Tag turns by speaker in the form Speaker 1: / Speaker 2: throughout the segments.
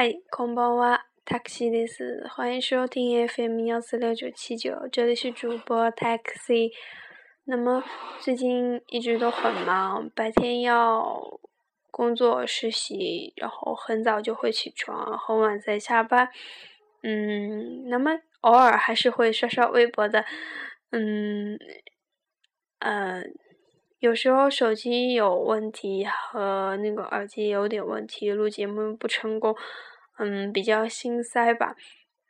Speaker 1: 嗨，空包哇，taxi 的是，欢迎收听 FM 幺四六九七九，这里是主播 taxi。那么最近一直都很忙，白天要工作实习，然后很早就会起床，很晚才下班。嗯，那么偶尔还是会刷刷微博的。嗯，呃。有时候手机有问题和那个耳机有点问题，录节目不成功，嗯，比较心塞吧，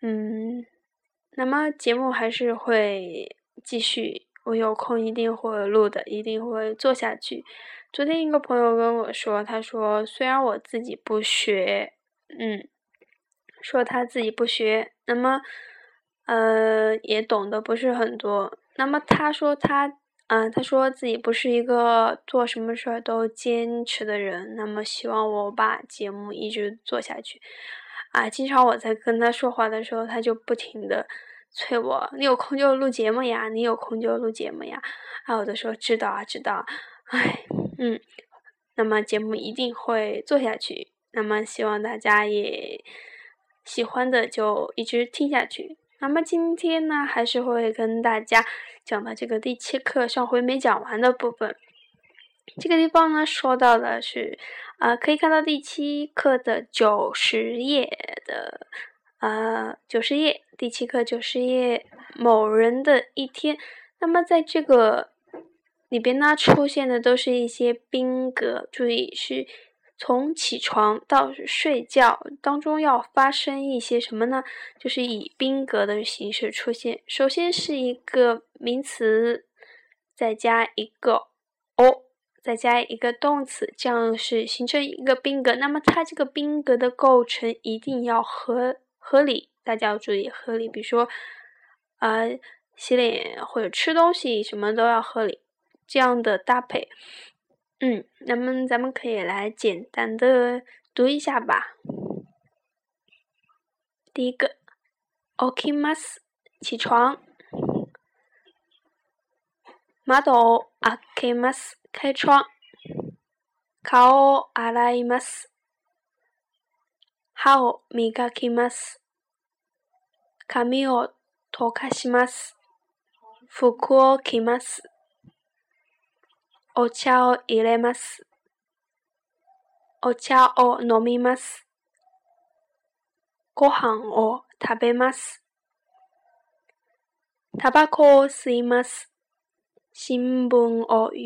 Speaker 1: 嗯，那么节目还是会继续，我有空一定会录的，一定会做下去。昨天一个朋友跟我说，他说虽然我自己不学，嗯，说他自己不学，那么，呃，也懂得不是很多，那么他说他。嗯，他说自己不是一个做什么事儿都坚持的人，那么希望我把节目一直做下去。啊，经常我在跟他说话的时候，他就不停的催我：“你有空就录节目呀，你有空就录节目呀。”啊，我都说知道啊，知道。唉，嗯，那么节目一定会做下去。那么希望大家也喜欢的就一直听下去。那么今天呢，还是会跟大家讲的这个第七课上回没讲完的部分。这个地方呢，说到的是，啊，可以看到第七课的九十页的，呃，九十页，第七课九十页，某人的一天。那么在这个里边呢，出现的都是一些宾格，注意是。从起床到睡觉当中要发生一些什么呢？就是以宾格的形式出现。首先是一个名词，再加一个 o，再加一个动词，这样是形成一个宾格。那么它这个宾格的构成一定要合合理，大家要注意合理。比如说，呃，洗脸或者吃东西什么都要合理，这样的搭配。嗯，那么咱们可以来简单的读一下吧。第一个，okimas，起床。窓開けます，开窗。顔洗います。歯を磨きます。髪を溶かします。服を着ます。 お茶を入れます。お茶を飲みます。ご飯を食べます。タバコを吸います。新聞を読